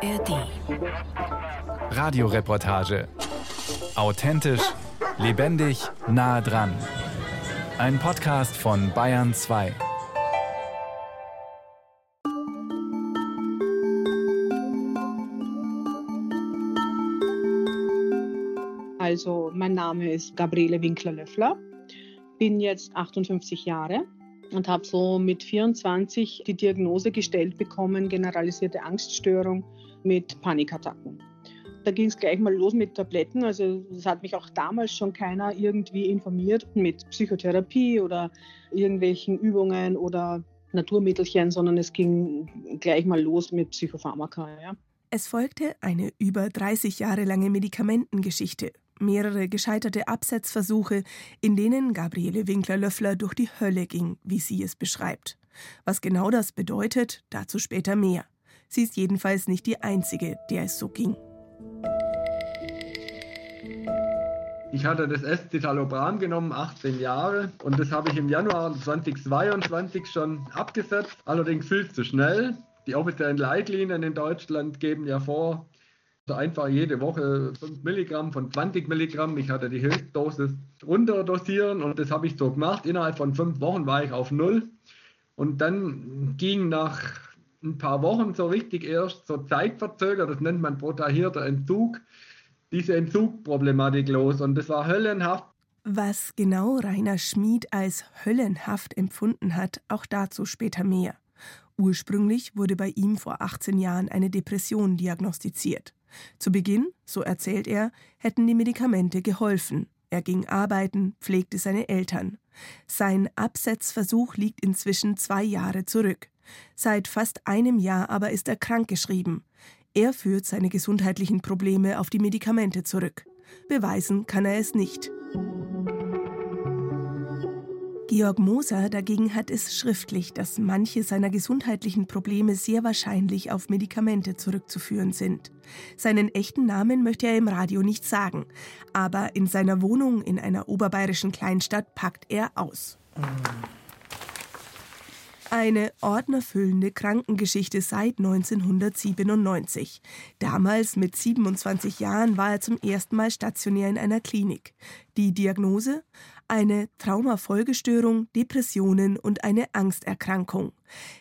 ARD. Radioreportage. Authentisch, lebendig, nah dran. Ein Podcast von Bayern 2. Also, mein Name ist Gabriele Winkler-Löffler, bin jetzt 58 Jahre und habe so mit 24 die Diagnose gestellt bekommen, generalisierte Angststörung mit Panikattacken. Da ging es gleich mal los mit Tabletten. Also es hat mich auch damals schon keiner irgendwie informiert mit Psychotherapie oder irgendwelchen Übungen oder Naturmittelchen, sondern es ging gleich mal los mit Psychopharmaka. Ja. Es folgte eine über 30 Jahre lange Medikamentengeschichte, mehrere gescheiterte Absetzversuche, in denen Gabriele Winkler-Löffler durch die Hölle ging, wie sie es beschreibt. Was genau das bedeutet, dazu später mehr. Sie ist jedenfalls nicht die Einzige, der es so ging. Ich hatte das Escitalopram genommen, 18 Jahre, und das habe ich im Januar 2022 schon abgesetzt, allerdings viel zu schnell. Die offiziellen Leitlinien in Deutschland geben ja vor, einfach jede Woche 5 Milligramm von 20 Milligramm. Ich hatte die Höchstdosis runterdosieren und das habe ich so gemacht. Innerhalb von fünf Wochen war ich auf Null. Und dann ging nach ein paar Wochen so richtig erst so zeitverzögert, das nennt man protahierter Entzug, diese Entzugproblematik los und das war höllenhaft. Was genau Rainer Schmid als höllenhaft empfunden hat, auch dazu später mehr. Ursprünglich wurde bei ihm vor 18 Jahren eine Depression diagnostiziert. Zu Beginn, so erzählt er, hätten die Medikamente geholfen. Er ging arbeiten, pflegte seine Eltern. Sein Absetzversuch liegt inzwischen zwei Jahre zurück. Seit fast einem Jahr aber ist er krankgeschrieben. Er führt seine gesundheitlichen Probleme auf die Medikamente zurück. Beweisen kann er es nicht. Georg Moser dagegen hat es schriftlich, dass manche seiner gesundheitlichen Probleme sehr wahrscheinlich auf Medikamente zurückzuführen sind. Seinen echten Namen möchte er im Radio nicht sagen, aber in seiner Wohnung in einer oberbayerischen Kleinstadt packt er aus. Eine ordnerfüllende Krankengeschichte seit 1997. Damals mit 27 Jahren war er zum ersten Mal stationär in einer Klinik. Die Diagnose? Eine Traumafolgestörung, Depressionen und eine Angsterkrankung.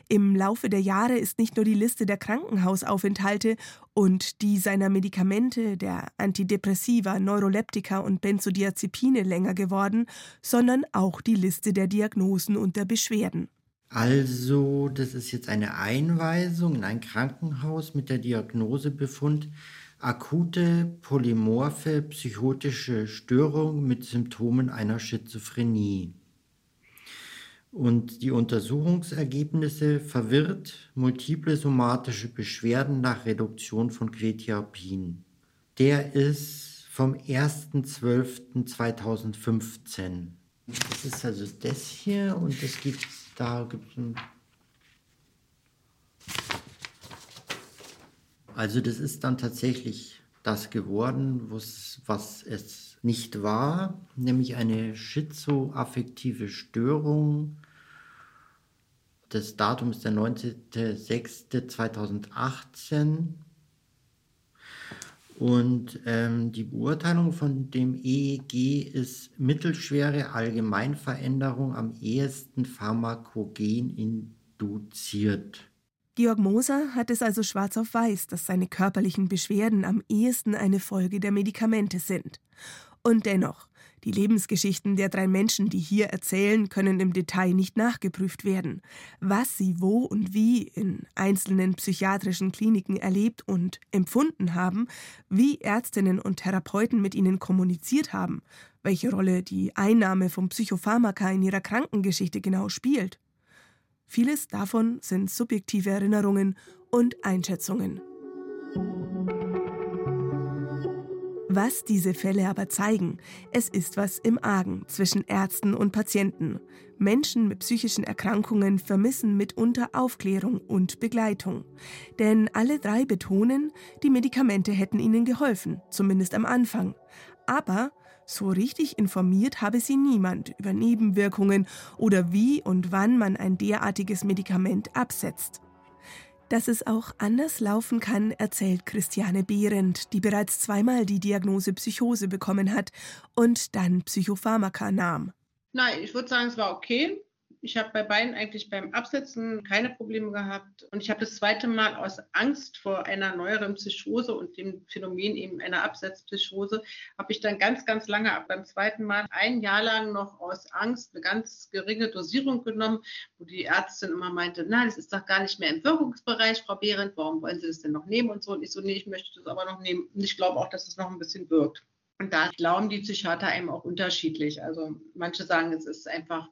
Im Laufe der Jahre ist nicht nur die Liste der Krankenhausaufenthalte und die seiner Medikamente, der Antidepressiva, Neuroleptika und Benzodiazepine länger geworden, sondern auch die Liste der Diagnosen und der Beschwerden. Also, das ist jetzt eine Einweisung in ein Krankenhaus mit der Diagnosebefund akute polymorphe psychotische Störung mit Symptomen einer Schizophrenie. Und die Untersuchungsergebnisse verwirrt multiple somatische Beschwerden nach Reduktion von Quetiapin. Der ist vom 1.12.2015. Das ist also das hier und das gibt da gibt es ein. Also, das ist dann tatsächlich das geworden, was es nicht war, nämlich eine schizoaffektive Störung. Das Datum ist der 19.06.2018. Und ähm, die Beurteilung von dem EEG ist mittelschwere Allgemeinveränderung am ehesten pharmakogen induziert. Georg Moser hat es also schwarz auf weiß, dass seine körperlichen Beschwerden am ehesten eine Folge der Medikamente sind. Und dennoch, die Lebensgeschichten der drei Menschen, die hier erzählen, können im Detail nicht nachgeprüft werden. Was sie wo und wie in einzelnen psychiatrischen Kliniken erlebt und empfunden haben, wie Ärztinnen und Therapeuten mit ihnen kommuniziert haben, welche Rolle die Einnahme von Psychopharmaka in ihrer Krankengeschichte genau spielt. Vieles davon sind subjektive Erinnerungen und Einschätzungen. Was diese Fälle aber zeigen, es ist was im Argen zwischen Ärzten und Patienten. Menschen mit psychischen Erkrankungen vermissen mitunter Aufklärung und Begleitung. Denn alle drei betonen, die Medikamente hätten ihnen geholfen, zumindest am Anfang. Aber so richtig informiert habe sie niemand über Nebenwirkungen oder wie und wann man ein derartiges Medikament absetzt. Dass es auch anders laufen kann, erzählt Christiane Behrendt, die bereits zweimal die Diagnose Psychose bekommen hat und dann Psychopharmaka nahm. Nein, ich würde sagen, es war okay. Ich habe bei beiden eigentlich beim Absetzen keine Probleme gehabt. Und ich habe das zweite Mal aus Angst vor einer neueren Psychose und dem Phänomen eben einer Absetzpsychose, habe ich dann ganz, ganz lange, ab beim zweiten Mal, ein Jahr lang noch aus Angst eine ganz geringe Dosierung genommen, wo die Ärztin immer meinte, nein, das ist doch gar nicht mehr im Wirkungsbereich, Frau Behrendt, warum wollen Sie das denn noch nehmen und so. Und ich so, nee, ich möchte das aber noch nehmen. Und ich glaube auch, dass es noch ein bisschen wirkt. Und da glauben die Psychiater einem auch unterschiedlich. Also manche sagen, es ist einfach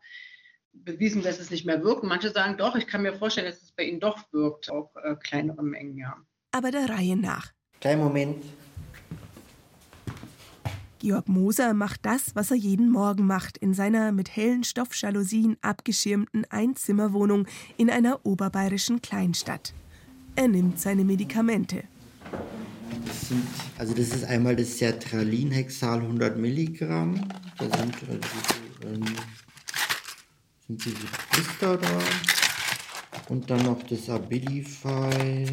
bewiesen, dass es nicht mehr wirkt. Manche sagen doch, ich kann mir vorstellen, dass es bei ihnen doch wirkt, auch äh, kleinere Mengen, ja. Aber der Reihe nach. Kleinen Moment. Georg Moser macht das, was er jeden Morgen macht, in seiner mit hellen Stoffjalousien abgeschirmten Einzimmerwohnung in einer oberbayerischen Kleinstadt. Er nimmt seine Medikamente. Das sind, also das ist einmal das Sertralinhexal 100 Milligramm. Da sind, also, ähm, sind diese Blister da. Und dann noch das Abilify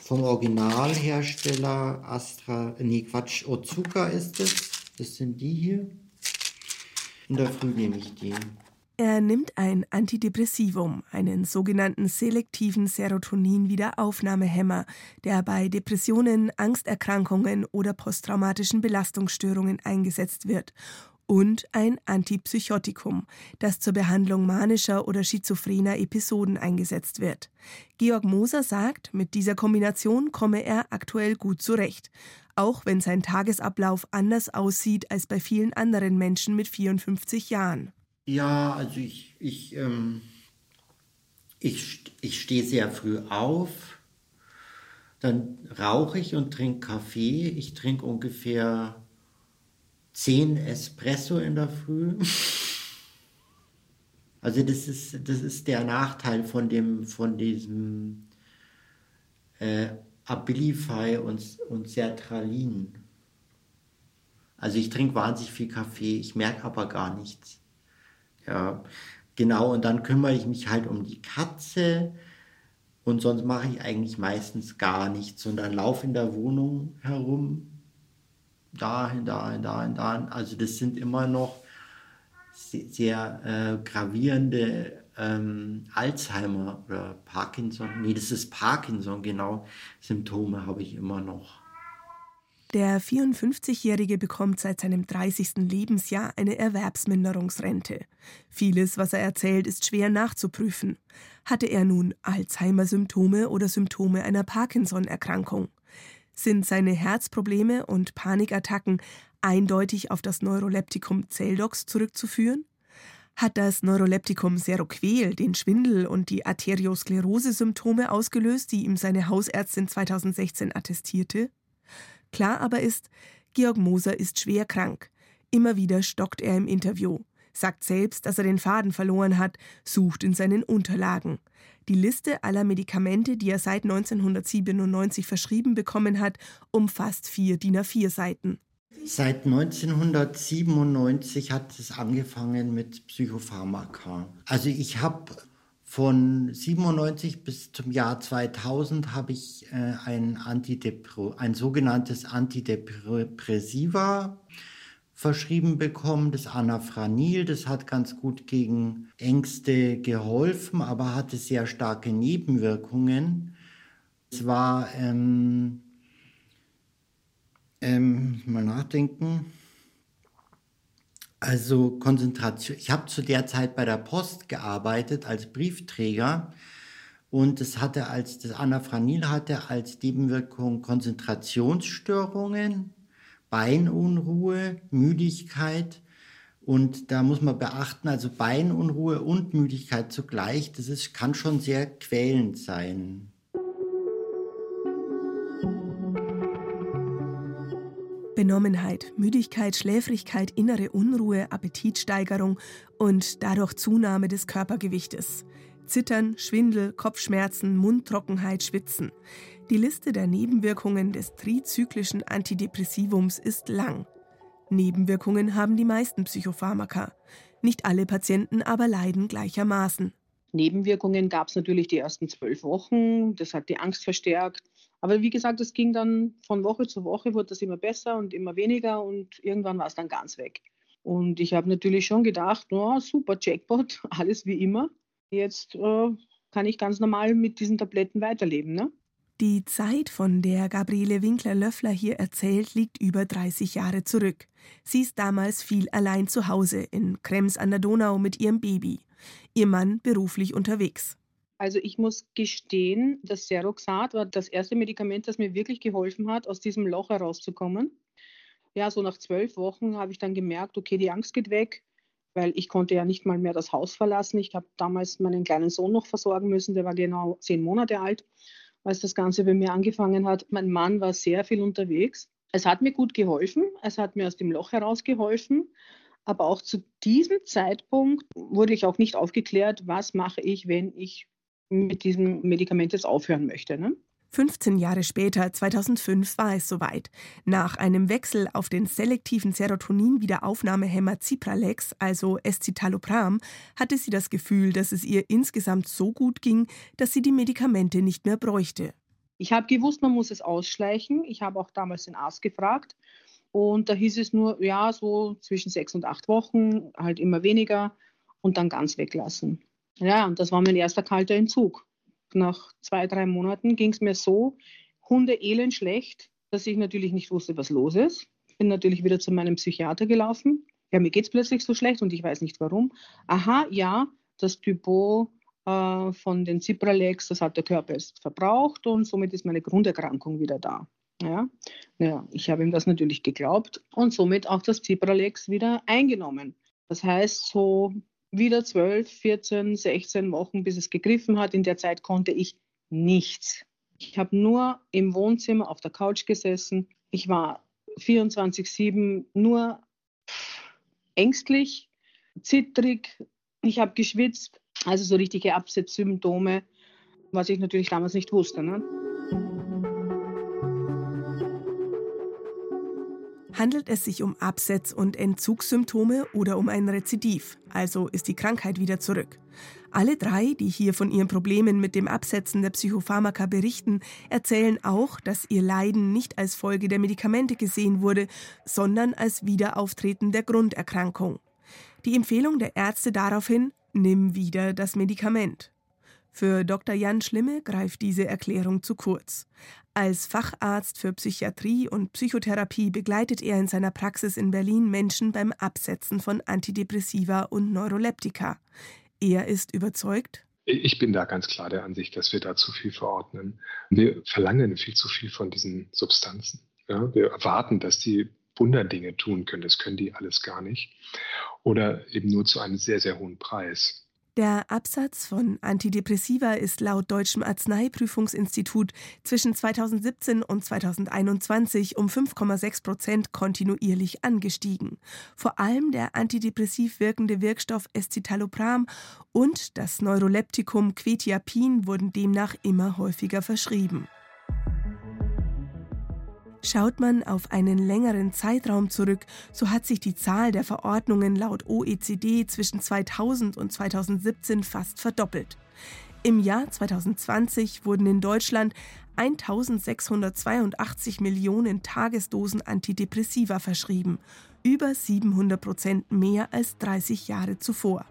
vom Originalhersteller Astra, nee Quatsch, Otsuka ist es. Das sind die hier. In der Früh nehme ich die. Er nimmt ein Antidepressivum, einen sogenannten selektiven Serotonin-Wiederaufnahmehemmer, der bei Depressionen, Angsterkrankungen oder posttraumatischen Belastungsstörungen eingesetzt wird und ein Antipsychotikum, das zur Behandlung manischer oder schizophrener Episoden eingesetzt wird. Georg Moser sagt, mit dieser Kombination komme er aktuell gut zurecht, auch wenn sein Tagesablauf anders aussieht als bei vielen anderen Menschen mit 54 Jahren. Ja, also ich, ich, ähm, ich, ich stehe sehr früh auf, dann rauche ich und trinke Kaffee. Ich trinke ungefähr zehn Espresso in der Früh. Also das ist, das ist der Nachteil von, dem, von diesem äh, Abilify und, und Sertralin. Also ich trinke wahnsinnig viel Kaffee, ich merke aber gar nichts. Ja, genau, und dann kümmere ich mich halt um die Katze und sonst mache ich eigentlich meistens gar nichts, sondern laufe in der Wohnung herum, dahin, dahin, dahin, dahin. Also das sind immer noch sehr, sehr äh, gravierende ähm, Alzheimer oder Parkinson, nee, das ist Parkinson, genau, Symptome habe ich immer noch. Der 54-Jährige bekommt seit seinem 30. Lebensjahr eine Erwerbsminderungsrente. Vieles, was er erzählt, ist schwer nachzuprüfen. Hatte er nun Alzheimer-Symptome oder Symptome einer Parkinson-Erkrankung? Sind seine Herzprobleme und Panikattacken eindeutig auf das Neuroleptikum Zeldox zurückzuführen? Hat das Neuroleptikum Seroquel den Schwindel und die Arteriosklerose-Symptome ausgelöst, die ihm seine Hausärztin 2016 attestierte? Klar aber ist, Georg Moser ist schwer krank. Immer wieder stockt er im Interview, sagt selbst, dass er den Faden verloren hat, sucht in seinen Unterlagen. Die Liste aller Medikamente, die er seit 1997 verschrieben bekommen hat, umfasst vier DIN A4 Seiten. Seit 1997 hat es angefangen mit Psychopharmaka. Also ich habe von 97 bis zum Jahr 2000 habe ich äh, ein, ein sogenanntes Antidepressiva verschrieben bekommen, das Anafranil. Das hat ganz gut gegen Ängste geholfen, aber hatte sehr starke Nebenwirkungen. Es war, ähm, ähm, mal nachdenken, also Konzentration. Ich habe zu der Zeit bei der Post gearbeitet als Briefträger und es hatte als das Anafranil hatte als Nebenwirkung Konzentrationsstörungen, Beinunruhe, Müdigkeit und da muss man beachten, also Beinunruhe und Müdigkeit zugleich, das ist, kann schon sehr quälend sein. Benommenheit, Müdigkeit, Schläfrigkeit, innere Unruhe, Appetitsteigerung und dadurch Zunahme des Körpergewichtes. Zittern, Schwindel, Kopfschmerzen, Mundtrockenheit, Schwitzen. Die Liste der Nebenwirkungen des trizyklischen Antidepressivums ist lang. Nebenwirkungen haben die meisten Psychopharmaka. Nicht alle Patienten aber leiden gleichermaßen. Nebenwirkungen gab es natürlich die ersten zwölf Wochen. Das hat die Angst verstärkt. Aber wie gesagt, es ging dann von Woche zu Woche, wurde das immer besser und immer weniger und irgendwann war es dann ganz weg. Und ich habe natürlich schon gedacht, oh, super Jackpot, alles wie immer. Jetzt äh, kann ich ganz normal mit diesen Tabletten weiterleben. Ne? Die Zeit, von der Gabriele Winkler-Löffler hier erzählt, liegt über 30 Jahre zurück. Sie ist damals viel allein zu Hause in Krems an der Donau mit ihrem Baby. Ihr Mann beruflich unterwegs. Also ich muss gestehen, das Seroxat war das erste Medikament, das mir wirklich geholfen hat, aus diesem Loch herauszukommen. Ja, so nach zwölf Wochen habe ich dann gemerkt, okay, die Angst geht weg, weil ich konnte ja nicht mal mehr das Haus verlassen. Ich habe damals meinen kleinen Sohn noch versorgen müssen, der war genau zehn Monate alt, als das Ganze bei mir angefangen hat. Mein Mann war sehr viel unterwegs. Es hat mir gut geholfen, es hat mir aus dem Loch herausgeholfen, aber auch zu diesem Zeitpunkt wurde ich auch nicht aufgeklärt, was mache ich, wenn ich mit diesem Medikament jetzt aufhören möchte. Ne? 15 Jahre später, 2005, war es soweit. Nach einem Wechsel auf den selektiven Serotonin-Wiederaufnahmehemmer Cipralex, also Escitalopram, hatte sie das Gefühl, dass es ihr insgesamt so gut ging, dass sie die Medikamente nicht mehr bräuchte. Ich habe gewusst, man muss es ausschleichen. Ich habe auch damals den Arzt gefragt. Und da hieß es nur, ja, so zwischen sechs und acht Wochen, halt immer weniger und dann ganz weglassen. Ja, und das war mein erster kalter Entzug nach zwei, drei Monaten ging es mir so hundeelend schlecht, dass ich natürlich nicht wusste, was los ist. Bin natürlich wieder zu meinem Psychiater gelaufen. Ja, mir geht es plötzlich so schlecht und ich weiß nicht warum. Aha, ja, das Typo äh, von den Cipralex, das hat der Körper jetzt verbraucht und somit ist meine Grunderkrankung wieder da. Ja, ja ich habe ihm das natürlich geglaubt und somit auch das Cipralex wieder eingenommen. Das heißt, so wieder 12, 14, 16 Wochen, bis es gegriffen hat. In der Zeit konnte ich nichts. Ich habe nur im Wohnzimmer auf der Couch gesessen. Ich war 24-7 nur ängstlich, zittrig. Ich habe geschwitzt, also so richtige Absetzsymptome, was ich natürlich damals nicht wusste. Ne? Handelt es sich um Absetz- und Entzugssymptome oder um ein Rezidiv, also ist die Krankheit wieder zurück? Alle drei, die hier von ihren Problemen mit dem Absetzen der Psychopharmaka berichten, erzählen auch, dass ihr Leiden nicht als Folge der Medikamente gesehen wurde, sondern als Wiederauftreten der Grunderkrankung. Die Empfehlung der Ärzte daraufhin, nimm wieder das Medikament. Für Dr. Jan Schlimme greift diese Erklärung zu kurz. Als Facharzt für Psychiatrie und Psychotherapie begleitet er in seiner Praxis in Berlin Menschen beim Absetzen von Antidepressiva und Neuroleptika. Er ist überzeugt, ich bin da ganz klar der Ansicht, dass wir da zu viel verordnen. Wir verlangen viel zu viel von diesen Substanzen. Ja, wir erwarten, dass die Wunderdinge tun können. Das können die alles gar nicht. Oder eben nur zu einem sehr, sehr hohen Preis. Der Absatz von Antidepressiva ist laut Deutschem Arzneiprüfungsinstitut zwischen 2017 und 2021 um 5,6 Prozent kontinuierlich angestiegen. Vor allem der antidepressiv wirkende Wirkstoff Escitalopram und das Neuroleptikum Quetiapin wurden demnach immer häufiger verschrieben. Schaut man auf einen längeren Zeitraum zurück, so hat sich die Zahl der Verordnungen laut OECD zwischen 2000 und 2017 fast verdoppelt. Im Jahr 2020 wurden in Deutschland 1682 Millionen Tagesdosen Antidepressiva verschrieben, über 700 Prozent mehr als 30 Jahre zuvor.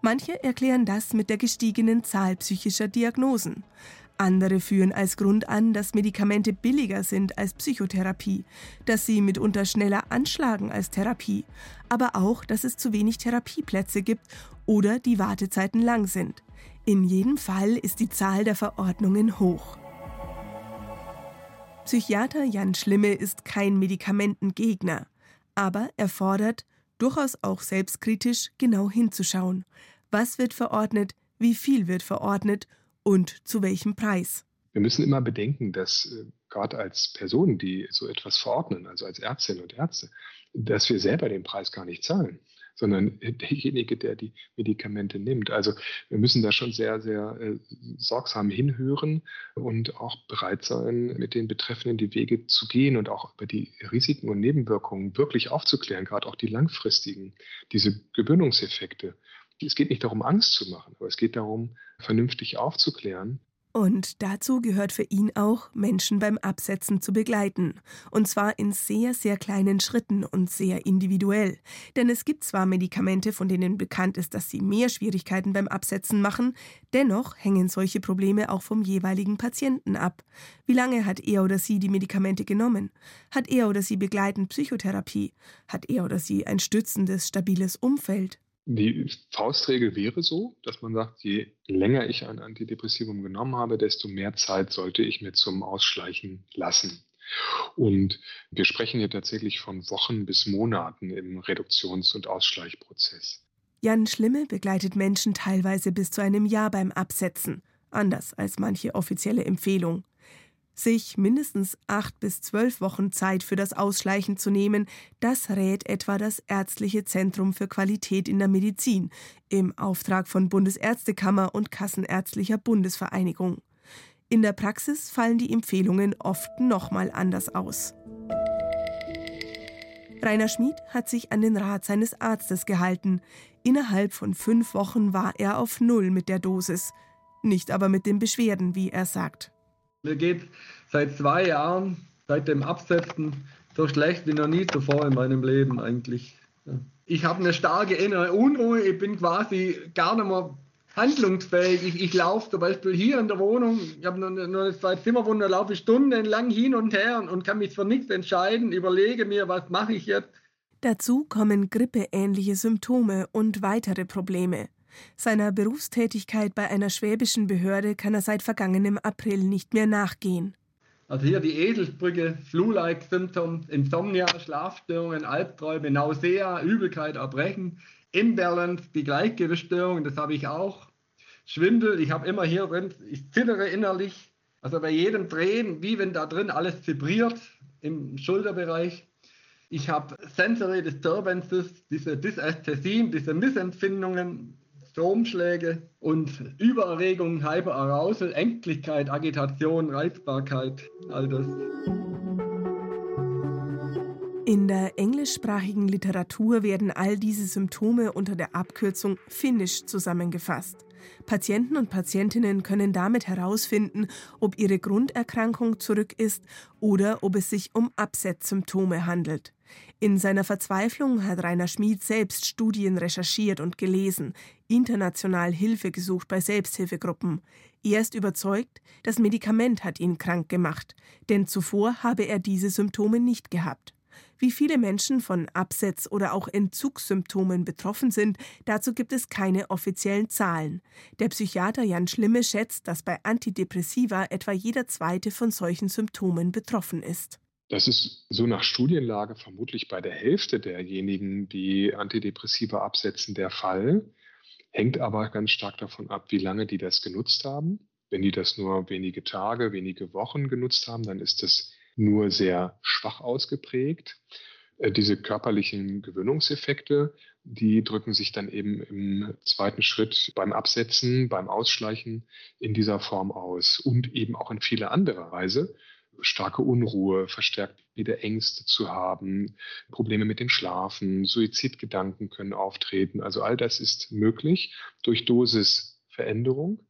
Manche erklären das mit der gestiegenen Zahl psychischer Diagnosen. Andere führen als Grund an, dass Medikamente billiger sind als Psychotherapie, dass sie mitunter schneller anschlagen als Therapie, aber auch, dass es zu wenig Therapieplätze gibt oder die Wartezeiten lang sind. In jedem Fall ist die Zahl der Verordnungen hoch. Psychiater Jan Schlimme ist kein Medikamentengegner, aber er fordert, durchaus auch selbstkritisch genau hinzuschauen. Was wird verordnet, wie viel wird verordnet und zu welchem Preis? Wir müssen immer bedenken, dass äh, gerade als Personen, die so etwas verordnen, also als Ärztinnen und Ärzte, dass wir selber den Preis gar nicht zahlen, sondern derjenige, der die Medikamente nimmt. Also wir müssen da schon sehr, sehr äh, sorgsam hinhören und auch bereit sein, mit den Betreffenden die Wege zu gehen und auch über die Risiken und Nebenwirkungen wirklich aufzuklären, gerade auch die langfristigen, diese Gewöhnungseffekte Es geht nicht darum, Angst zu machen, aber es geht darum, vernünftig aufzuklären und dazu gehört für ihn auch, Menschen beim Absetzen zu begleiten. Und zwar in sehr, sehr kleinen Schritten und sehr individuell. Denn es gibt zwar Medikamente, von denen bekannt ist, dass sie mehr Schwierigkeiten beim Absetzen machen, dennoch hängen solche Probleme auch vom jeweiligen Patienten ab. Wie lange hat er oder sie die Medikamente genommen? Hat er oder sie begleitend Psychotherapie? Hat er oder sie ein stützendes, stabiles Umfeld? Die Faustregel wäre so, dass man sagt, je länger ich ein Antidepressivum genommen habe, desto mehr Zeit sollte ich mir zum Ausschleichen lassen. Und wir sprechen hier tatsächlich von Wochen bis Monaten im Reduktions- und Ausschleichprozess. Jan Schlimme begleitet Menschen teilweise bis zu einem Jahr beim Absetzen, anders als manche offizielle Empfehlung sich mindestens acht bis zwölf Wochen Zeit für das Ausschleichen zu nehmen, das rät etwa das Ärztliche Zentrum für Qualität in der Medizin im Auftrag von Bundesärztekammer und Kassenärztlicher Bundesvereinigung. In der Praxis fallen die Empfehlungen oft nochmal anders aus. Rainer Schmid hat sich an den Rat seines Arztes gehalten. Innerhalb von fünf Wochen war er auf Null mit der Dosis. Nicht aber mit den Beschwerden, wie er sagt. Mir geht seit zwei Jahren, seit dem Absetzen, so schlecht wie noch nie zuvor in meinem Leben eigentlich. Ich habe eine starke innere Unruhe, ich bin quasi gar nicht mehr handlungsfähig. Ich, ich laufe zum Beispiel hier in der Wohnung, ich habe nur, nur eine zwei Zimmerwohnung, da laufe ich stundenlang hin und her und, und kann mich für nichts entscheiden, überlege mir, was mache ich jetzt. Dazu kommen grippeähnliche Symptome und weitere Probleme. Seiner Berufstätigkeit bei einer schwäbischen Behörde kann er seit vergangenem April nicht mehr nachgehen. Also hier die Eselsbrücke, Flu-like Symptoms, Insomnia, Schlafstörungen, Albträume, Nausea, Übelkeit, Erbrechen, Imbalance, die Gleichgewichtsstörungen, das habe ich auch. Schwindel, ich habe immer hier drin, ich zittere innerlich. Also bei jedem Drehen, wie wenn da drin alles vibriert im Schulterbereich. Ich habe Sensory Disturbances, diese Dysästhesien, diese Missempfindungen, Stromschläge und Übererregung, Hyperarousal, Ängstlichkeit, Agitation, Reizbarkeit, all das. In der englischsprachigen Literatur werden all diese Symptome unter der Abkürzung Finish zusammengefasst. Patienten und Patientinnen können damit herausfinden, ob ihre Grunderkrankung zurück ist oder ob es sich um Absetzsymptome handelt. In seiner Verzweiflung hat Rainer Schmid selbst Studien recherchiert und gelesen, international Hilfe gesucht bei Selbsthilfegruppen. Er ist überzeugt, das Medikament hat ihn krank gemacht, denn zuvor habe er diese Symptome nicht gehabt. Wie viele Menschen von Absetz- oder auch Entzugssymptomen betroffen sind, dazu gibt es keine offiziellen Zahlen. Der Psychiater Jan Schlimme schätzt, dass bei Antidepressiva etwa jeder zweite von solchen Symptomen betroffen ist. Das ist so nach Studienlage vermutlich bei der Hälfte derjenigen, die Antidepressiva absetzen, der Fall. Hängt aber ganz stark davon ab, wie lange die das genutzt haben. Wenn die das nur wenige Tage, wenige Wochen genutzt haben, dann ist das nur sehr schwach ausgeprägt. Äh, diese körperlichen Gewöhnungseffekte, die drücken sich dann eben im zweiten Schritt beim Absetzen, beim Ausschleichen in dieser Form aus und eben auch in vieler anderer Weise starke Unruhe, verstärkt wieder Ängste zu haben, Probleme mit dem Schlafen, Suizidgedanken können auftreten. Also all das ist möglich durch Dosisveränderung.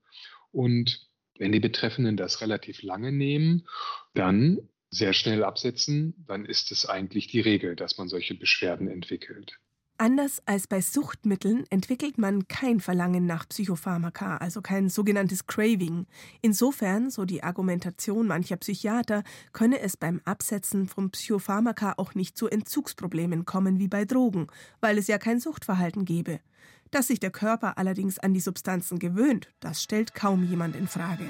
Und wenn die Betreffenden das relativ lange nehmen, dann sehr schnell absetzen, dann ist es eigentlich die Regel, dass man solche Beschwerden entwickelt. Anders als bei Suchtmitteln entwickelt man kein Verlangen nach Psychopharmaka, also kein sogenanntes Craving. Insofern, so die Argumentation mancher Psychiater, könne es beim Absetzen von Psychopharmaka auch nicht zu Entzugsproblemen kommen wie bei Drogen, weil es ja kein Suchtverhalten gebe. Dass sich der Körper allerdings an die Substanzen gewöhnt, das stellt kaum jemand in Frage.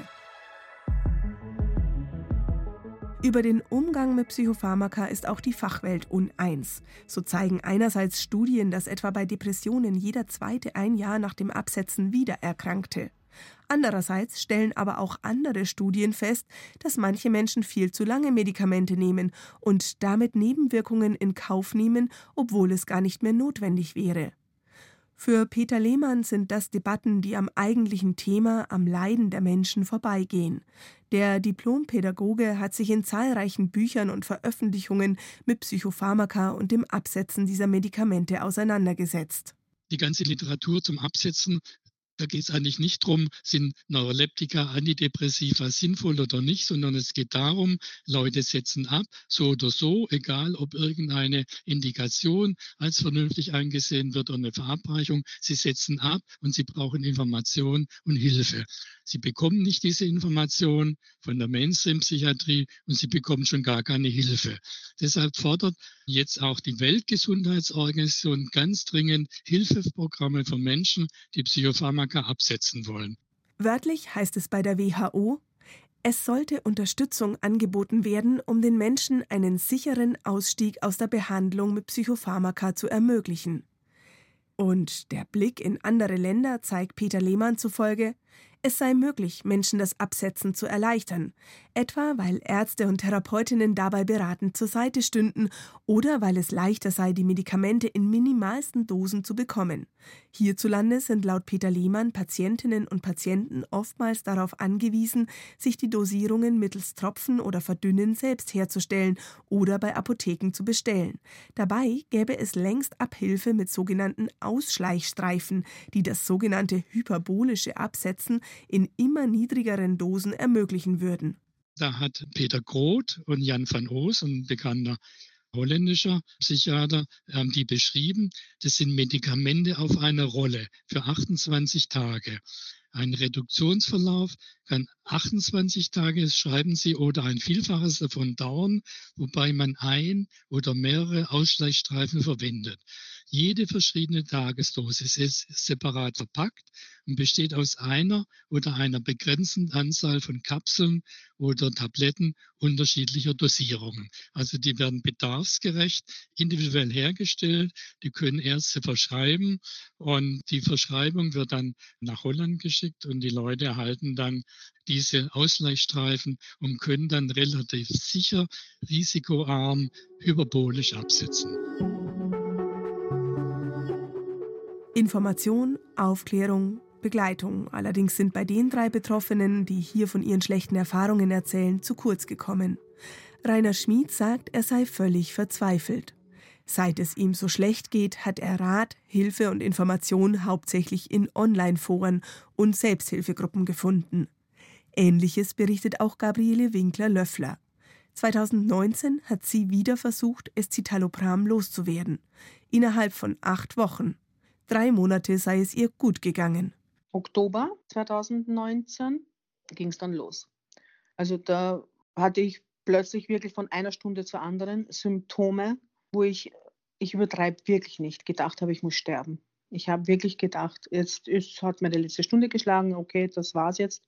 Über den Umgang mit Psychopharmaka ist auch die Fachwelt uneins. So zeigen einerseits Studien, dass etwa bei Depressionen jeder zweite ein Jahr nach dem Absetzen wieder erkrankte. Andererseits stellen aber auch andere Studien fest, dass manche Menschen viel zu lange Medikamente nehmen und damit Nebenwirkungen in Kauf nehmen, obwohl es gar nicht mehr notwendig wäre. Für Peter Lehmann sind das Debatten, die am eigentlichen Thema, am Leiden der Menschen vorbeigehen. Der Diplompädagoge hat sich in zahlreichen Büchern und Veröffentlichungen mit Psychopharmaka und dem Absetzen dieser Medikamente auseinandergesetzt. die ganze Literatur zum Absetzen da geht es eigentlich nicht darum, sind Neuroleptika, Antidepressiva sinnvoll oder nicht, sondern es geht darum, Leute setzen ab, so oder so, egal ob irgendeine Indikation als vernünftig angesehen wird oder eine Verabreichung, sie setzen ab und sie brauchen Information und Hilfe. Sie bekommen nicht diese Information von der Mainstream-Psychiatrie und sie bekommen schon gar keine Hilfe. Deshalb fordert jetzt auch die Weltgesundheitsorganisation ganz dringend Hilfeprogramme für Menschen, die Psychopharmaka absetzen wollen. Wörtlich heißt es bei der WHO, es sollte Unterstützung angeboten werden, um den Menschen einen sicheren Ausstieg aus der Behandlung mit Psychopharmaka zu ermöglichen. Und der Blick in andere Länder zeigt Peter Lehmann zufolge, es sei möglich, Menschen das Absetzen zu erleichtern, etwa weil Ärzte und Therapeutinnen dabei beratend zur Seite stünden oder weil es leichter sei, die Medikamente in minimalsten Dosen zu bekommen. Hierzulande sind laut Peter Lehmann Patientinnen und Patienten oftmals darauf angewiesen, sich die Dosierungen mittels Tropfen oder Verdünnen selbst herzustellen oder bei Apotheken zu bestellen. Dabei gäbe es längst Abhilfe mit sogenannten Ausschleichstreifen, die das sogenannte hyperbolische Absetzen in immer niedrigeren Dosen ermöglichen würden. Da hat Peter Groth und Jan van Oos, ein bekannter holländischer Psychiater, haben die beschrieben. Das sind Medikamente auf einer Rolle für 28 Tage. Ein Reduktionsverlauf kann 28 Tage, schreiben Sie, oder ein Vielfaches davon dauern, wobei man ein oder mehrere Ausschleichstreifen verwendet. Jede verschiedene Tagesdosis ist separat verpackt und besteht aus einer oder einer begrenzten Anzahl von Kapseln oder Tabletten unterschiedlicher Dosierungen. Also die werden bedarfsgerecht individuell hergestellt. Die können Ärzte verschreiben und die Verschreibung wird dann nach Holland geschickt und die Leute erhalten dann diese Ausgleichsstreifen und können dann relativ sicher, risikoarm, hyperbolisch absetzen. Information, Aufklärung, Begleitung. Allerdings sind bei den drei Betroffenen, die hier von ihren schlechten Erfahrungen erzählen, zu kurz gekommen. Rainer Schmid sagt, er sei völlig verzweifelt. Seit es ihm so schlecht geht, hat er Rat, Hilfe und Information hauptsächlich in Online-Foren und Selbsthilfegruppen gefunden. Ähnliches berichtet auch Gabriele Winkler-Löffler. 2019 hat sie wieder versucht, Escitalopram loszuwerden. Innerhalb von acht Wochen. Drei Monate sei es ihr gut gegangen. Oktober 2019 ging es dann los. Also da hatte ich plötzlich wirklich von einer Stunde zur anderen Symptome, wo ich, ich übertreibe wirklich nicht, gedacht habe, ich muss sterben. Ich habe wirklich gedacht, jetzt ist, hat meine letzte Stunde geschlagen, okay, das war's jetzt,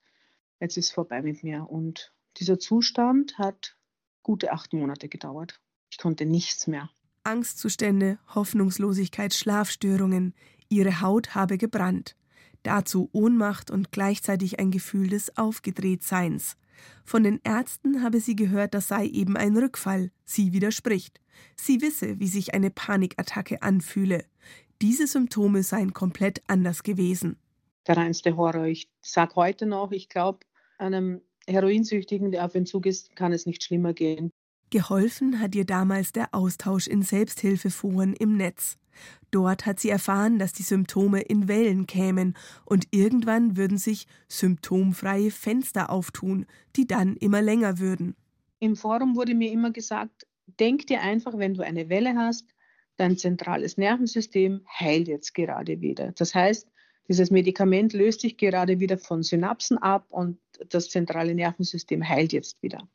jetzt ist vorbei mit mir. Und dieser Zustand hat gute acht Monate gedauert. Ich konnte nichts mehr. Angstzustände, Hoffnungslosigkeit, Schlafstörungen, ihre Haut habe gebrannt. Dazu Ohnmacht und gleichzeitig ein Gefühl des Aufgedrehtseins. Von den Ärzten habe sie gehört, das sei eben ein Rückfall. Sie widerspricht. Sie wisse, wie sich eine Panikattacke anfühle. Diese Symptome seien komplett anders gewesen. Der reinste Horror. Ich sage heute noch, ich glaube, einem Heroinsüchtigen, der auf Entzug ist, kann es nicht schlimmer gehen. Geholfen hat ihr damals der Austausch in Selbsthilfeforen im Netz. Dort hat sie erfahren, dass die Symptome in Wellen kämen und irgendwann würden sich symptomfreie Fenster auftun, die dann immer länger würden. Im Forum wurde mir immer gesagt, denk dir einfach, wenn du eine Welle hast, dein zentrales Nervensystem heilt jetzt gerade wieder. Das heißt, dieses Medikament löst sich gerade wieder von Synapsen ab und das zentrale Nervensystem heilt jetzt wieder.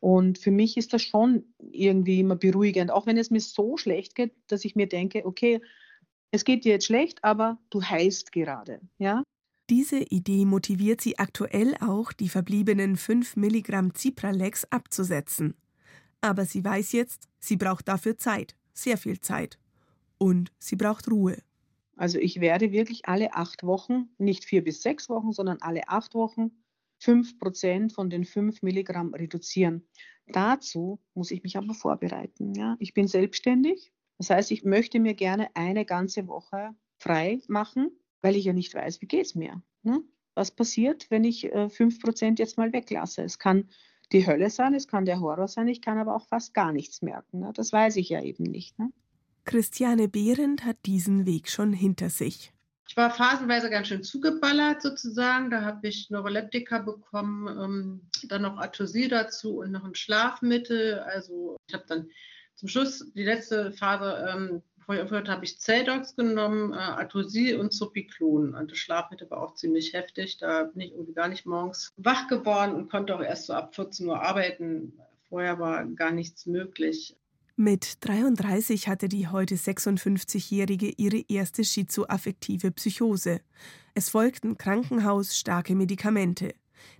Und für mich ist das schon irgendwie immer beruhigend, auch wenn es mir so schlecht geht, dass ich mir denke, okay, es geht dir jetzt schlecht, aber du heilst gerade, ja? Diese Idee motiviert sie aktuell auch, die verbliebenen 5 Milligramm Cipralex abzusetzen. Aber sie weiß jetzt, sie braucht dafür Zeit, sehr viel Zeit. Und sie braucht Ruhe. Also ich werde wirklich alle acht Wochen, nicht vier bis sechs Wochen, sondern alle acht Wochen 5 Prozent von den 5 Milligramm reduzieren. Dazu muss ich mich aber vorbereiten. Ja? Ich bin selbstständig. Das heißt, ich möchte mir gerne eine ganze Woche frei machen, weil ich ja nicht weiß, wie geht es mir. Ne? Was passiert, wenn ich äh, 5 Prozent jetzt mal weglasse? Es kann die Hölle sein, es kann der Horror sein, ich kann aber auch fast gar nichts merken. Ne? Das weiß ich ja eben nicht. Ne? Christiane Behrendt hat diesen Weg schon hinter sich. Ich war phasenweise ganz schön zugeballert sozusagen. Da habe ich Neuroleptika bekommen, ähm, dann noch Atosil dazu und noch ein Schlafmittel. Also ich habe dann zum Schluss die letzte Phase, ähm, bevor ich aufgehört habe, ich Zeldox genommen, äh, Atosil und Zopiklon. Und das Schlafmittel war auch ziemlich heftig. Da bin ich irgendwie gar nicht morgens wach geworden und konnte auch erst so ab 14 Uhr arbeiten. Vorher war gar nichts möglich. Mit 33 hatte die heute 56-Jährige ihre erste schizoaffektive Psychose. Es folgten Krankenhaus starke Medikamente.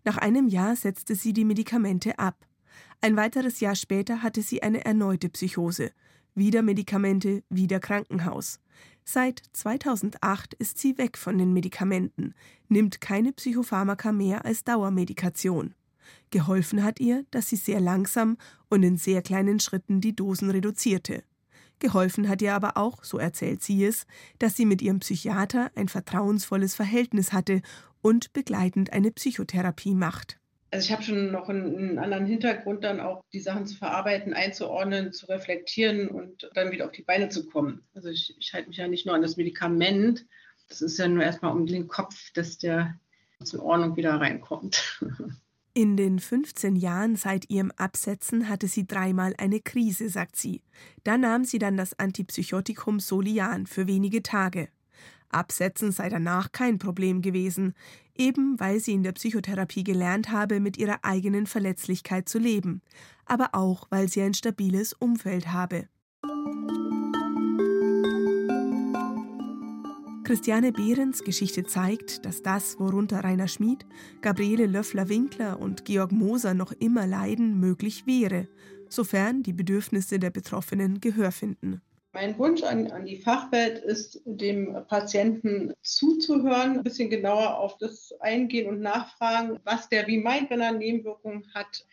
Nach einem Jahr setzte sie die Medikamente ab. Ein weiteres Jahr später hatte sie eine erneute Psychose. Wieder Medikamente, wieder Krankenhaus. Seit 2008 ist sie weg von den Medikamenten, nimmt keine Psychopharmaka mehr als Dauermedikation. Geholfen hat ihr, dass sie sehr langsam und in sehr kleinen Schritten die Dosen reduzierte. Geholfen hat ihr aber auch, so erzählt sie es, dass sie mit ihrem Psychiater ein vertrauensvolles Verhältnis hatte und begleitend eine Psychotherapie macht. Also ich habe schon noch einen, anderen Hintergrund, dann auch die Sachen zu verarbeiten, einzuordnen, zu reflektieren und dann wieder auf die Beine zu kommen. Also ich, ich halte mich ja nicht nur an das Medikament. Das ist ja nur erstmal um den Kopf, dass der zur Ordnung wieder reinkommt. In den 15 Jahren seit ihrem Absetzen hatte sie dreimal eine Krise, sagt sie. Da nahm sie dann das Antipsychotikum Solian für wenige Tage. Absetzen sei danach kein Problem gewesen, eben weil sie in der Psychotherapie gelernt habe, mit ihrer eigenen Verletzlichkeit zu leben, aber auch weil sie ein stabiles Umfeld habe. Christiane Behrens Geschichte zeigt, dass das, worunter Rainer Schmid, Gabriele Löffler-Winkler und Georg Moser noch immer leiden, möglich wäre, sofern die Bedürfnisse der Betroffenen Gehör finden. Mein Wunsch an, an, die Fachwelt ist, dem Patienten zuzuhören, ein bisschen genauer auf das eingehen und nachfragen, was der wie meint, wenn er Nebenwirkungen hat.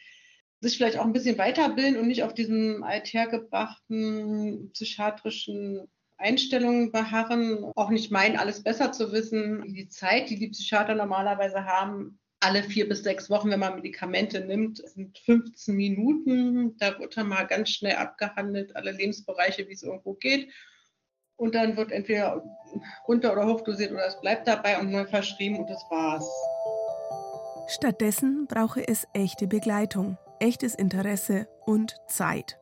Sich vielleicht auch ein bisschen weiterbilden und nicht auf diesem althergebrachten psychiatrischen Einstellungen beharren, auch nicht meinen, alles besser zu wissen. Die Zeit, die die Psychiater normalerweise haben, alle vier bis sechs Wochen, wenn man Medikamente nimmt, sind 15 Minuten. Da wird dann mal ganz schnell abgehandelt, alle Lebensbereiche, wie es irgendwo geht. Und dann wird entweder runter- oder hochdosiert oder es bleibt dabei und neu verschrieben und das war's. Stattdessen brauche es echte Begleitung, echtes Interesse und Zeit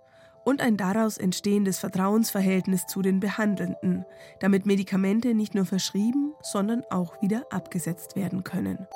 und ein daraus entstehendes Vertrauensverhältnis zu den Behandelnden, damit Medikamente nicht nur verschrieben, sondern auch wieder abgesetzt werden können.